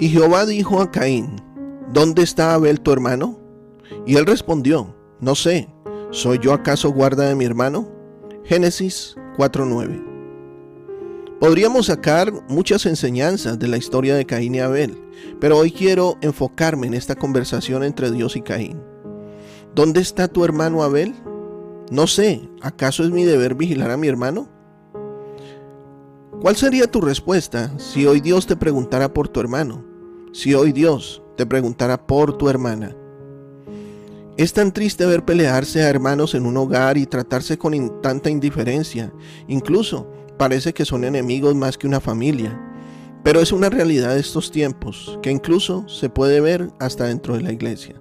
Y Jehová dijo a Caín, ¿dónde está Abel tu hermano? Y él respondió, no sé, ¿soy yo acaso guarda de mi hermano? Génesis 4.9. Podríamos sacar muchas enseñanzas de la historia de Caín y Abel, pero hoy quiero enfocarme en esta conversación entre Dios y Caín. ¿Dónde está tu hermano Abel? No sé, ¿acaso es mi deber vigilar a mi hermano? ¿Cuál sería tu respuesta si hoy Dios te preguntara por tu hermano? Si hoy Dios te preguntara por tu hermana. Es tan triste ver pelearse a hermanos en un hogar y tratarse con tanta indiferencia. Incluso parece que son enemigos más que una familia. Pero es una realidad de estos tiempos que incluso se puede ver hasta dentro de la iglesia.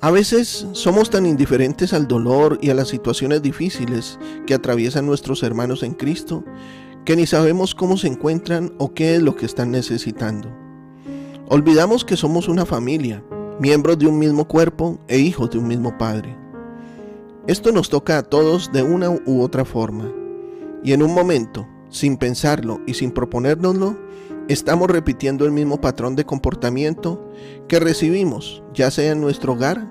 A veces somos tan indiferentes al dolor y a las situaciones difíciles que atraviesan nuestros hermanos en Cristo que ni sabemos cómo se encuentran o qué es lo que están necesitando. Olvidamos que somos una familia, miembros de un mismo cuerpo e hijos de un mismo Padre. Esto nos toca a todos de una u otra forma. Y en un momento, sin pensarlo y sin proponérnoslo, estamos repitiendo el mismo patrón de comportamiento que recibimos, ya sea en nuestro hogar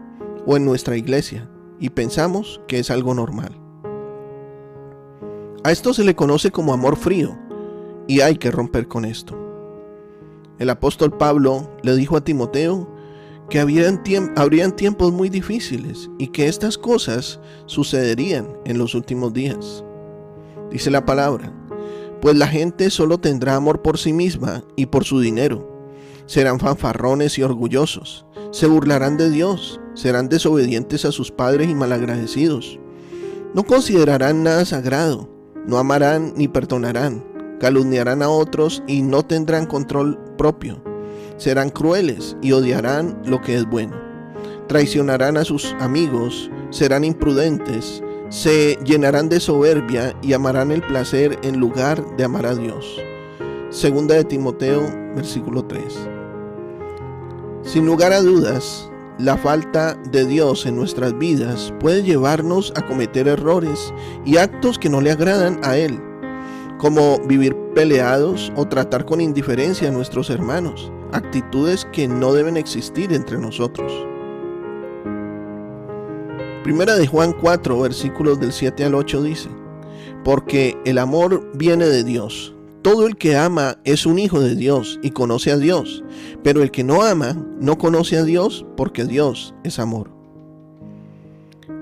o en nuestra iglesia, y pensamos que es algo normal. A esto se le conoce como amor frío, y hay que romper con esto. El apóstol Pablo le dijo a Timoteo que habrían, tiemp- habrían tiempos muy difíciles y que estas cosas sucederían en los últimos días. Dice la palabra, pues la gente solo tendrá amor por sí misma y por su dinero. Serán fanfarrones y orgullosos, se burlarán de Dios, serán desobedientes a sus padres y malagradecidos. No considerarán nada sagrado, no amarán ni perdonarán, calumniarán a otros y no tendrán control propio. Serán crueles y odiarán lo que es bueno. Traicionarán a sus amigos, serán imprudentes, se llenarán de soberbia y amarán el placer en lugar de amar a Dios. Segunda de Timoteo, versículo 3. Sin lugar a dudas, la falta de Dios en nuestras vidas puede llevarnos a cometer errores y actos que no le agradan a Él, como vivir peleados o tratar con indiferencia a nuestros hermanos, actitudes que no deben existir entre nosotros. Primera de Juan 4, versículos del 7 al 8 dice, porque el amor viene de Dios. Todo el que ama es un hijo de Dios y conoce a Dios, pero el que no ama no conoce a Dios porque Dios es amor.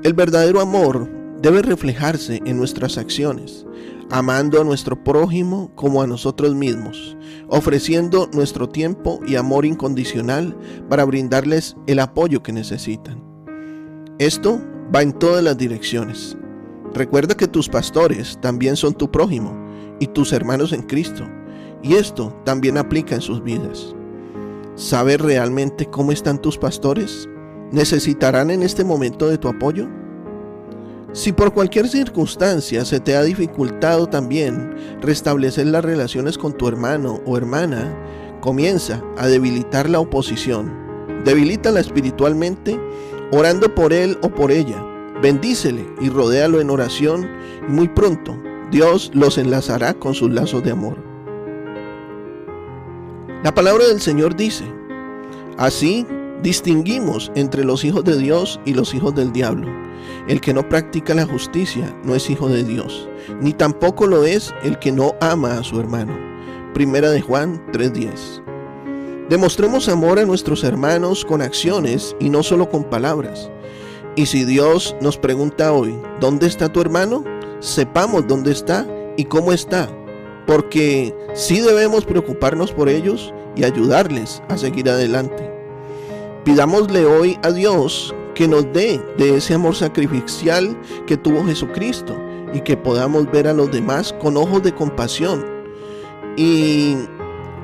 El verdadero amor debe reflejarse en nuestras acciones, amando a nuestro prójimo como a nosotros mismos, ofreciendo nuestro tiempo y amor incondicional para brindarles el apoyo que necesitan. Esto va en todas las direcciones. Recuerda que tus pastores también son tu prójimo y tus hermanos en Cristo, y esto también aplica en sus vidas. ¿Sabes realmente cómo están tus pastores? ¿Necesitarán en este momento de tu apoyo? Si por cualquier circunstancia se te ha dificultado también restablecer las relaciones con tu hermano o hermana, comienza a debilitar la oposición. Debilítala espiritualmente orando por él o por ella. Bendícele y rodéalo en oración y muy pronto Dios los enlazará con sus lazos de amor. La palabra del Señor dice, así distinguimos entre los hijos de Dios y los hijos del diablo. El que no practica la justicia no es hijo de Dios, ni tampoco lo es el que no ama a su hermano. Primera de Juan 3:10. Demostremos amor a nuestros hermanos con acciones y no solo con palabras. Y si Dios nos pregunta hoy, ¿dónde está tu hermano? Sepamos dónde está y cómo está, porque sí debemos preocuparnos por ellos y ayudarles a seguir adelante. Pidámosle hoy a Dios que nos dé de ese amor sacrificial que tuvo Jesucristo y que podamos ver a los demás con ojos de compasión y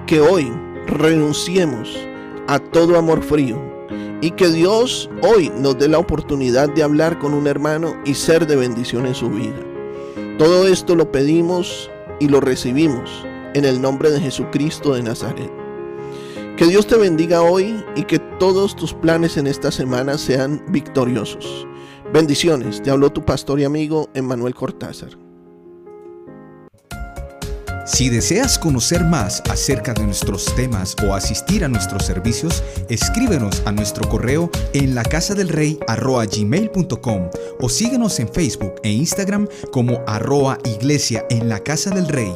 que hoy renunciemos a todo amor frío y que Dios hoy nos dé la oportunidad de hablar con un hermano y ser de bendición en su vida. Todo esto lo pedimos y lo recibimos en el nombre de Jesucristo de Nazaret. Que Dios te bendiga hoy y que todos tus planes en esta semana sean victoriosos. Bendiciones, te habló tu pastor y amigo Emmanuel Cortázar. Si deseas conocer más acerca de nuestros temas o asistir a nuestros servicios, escríbenos a nuestro correo en la o síguenos en Facebook e Instagram como arroa iglesia en la casa del rey.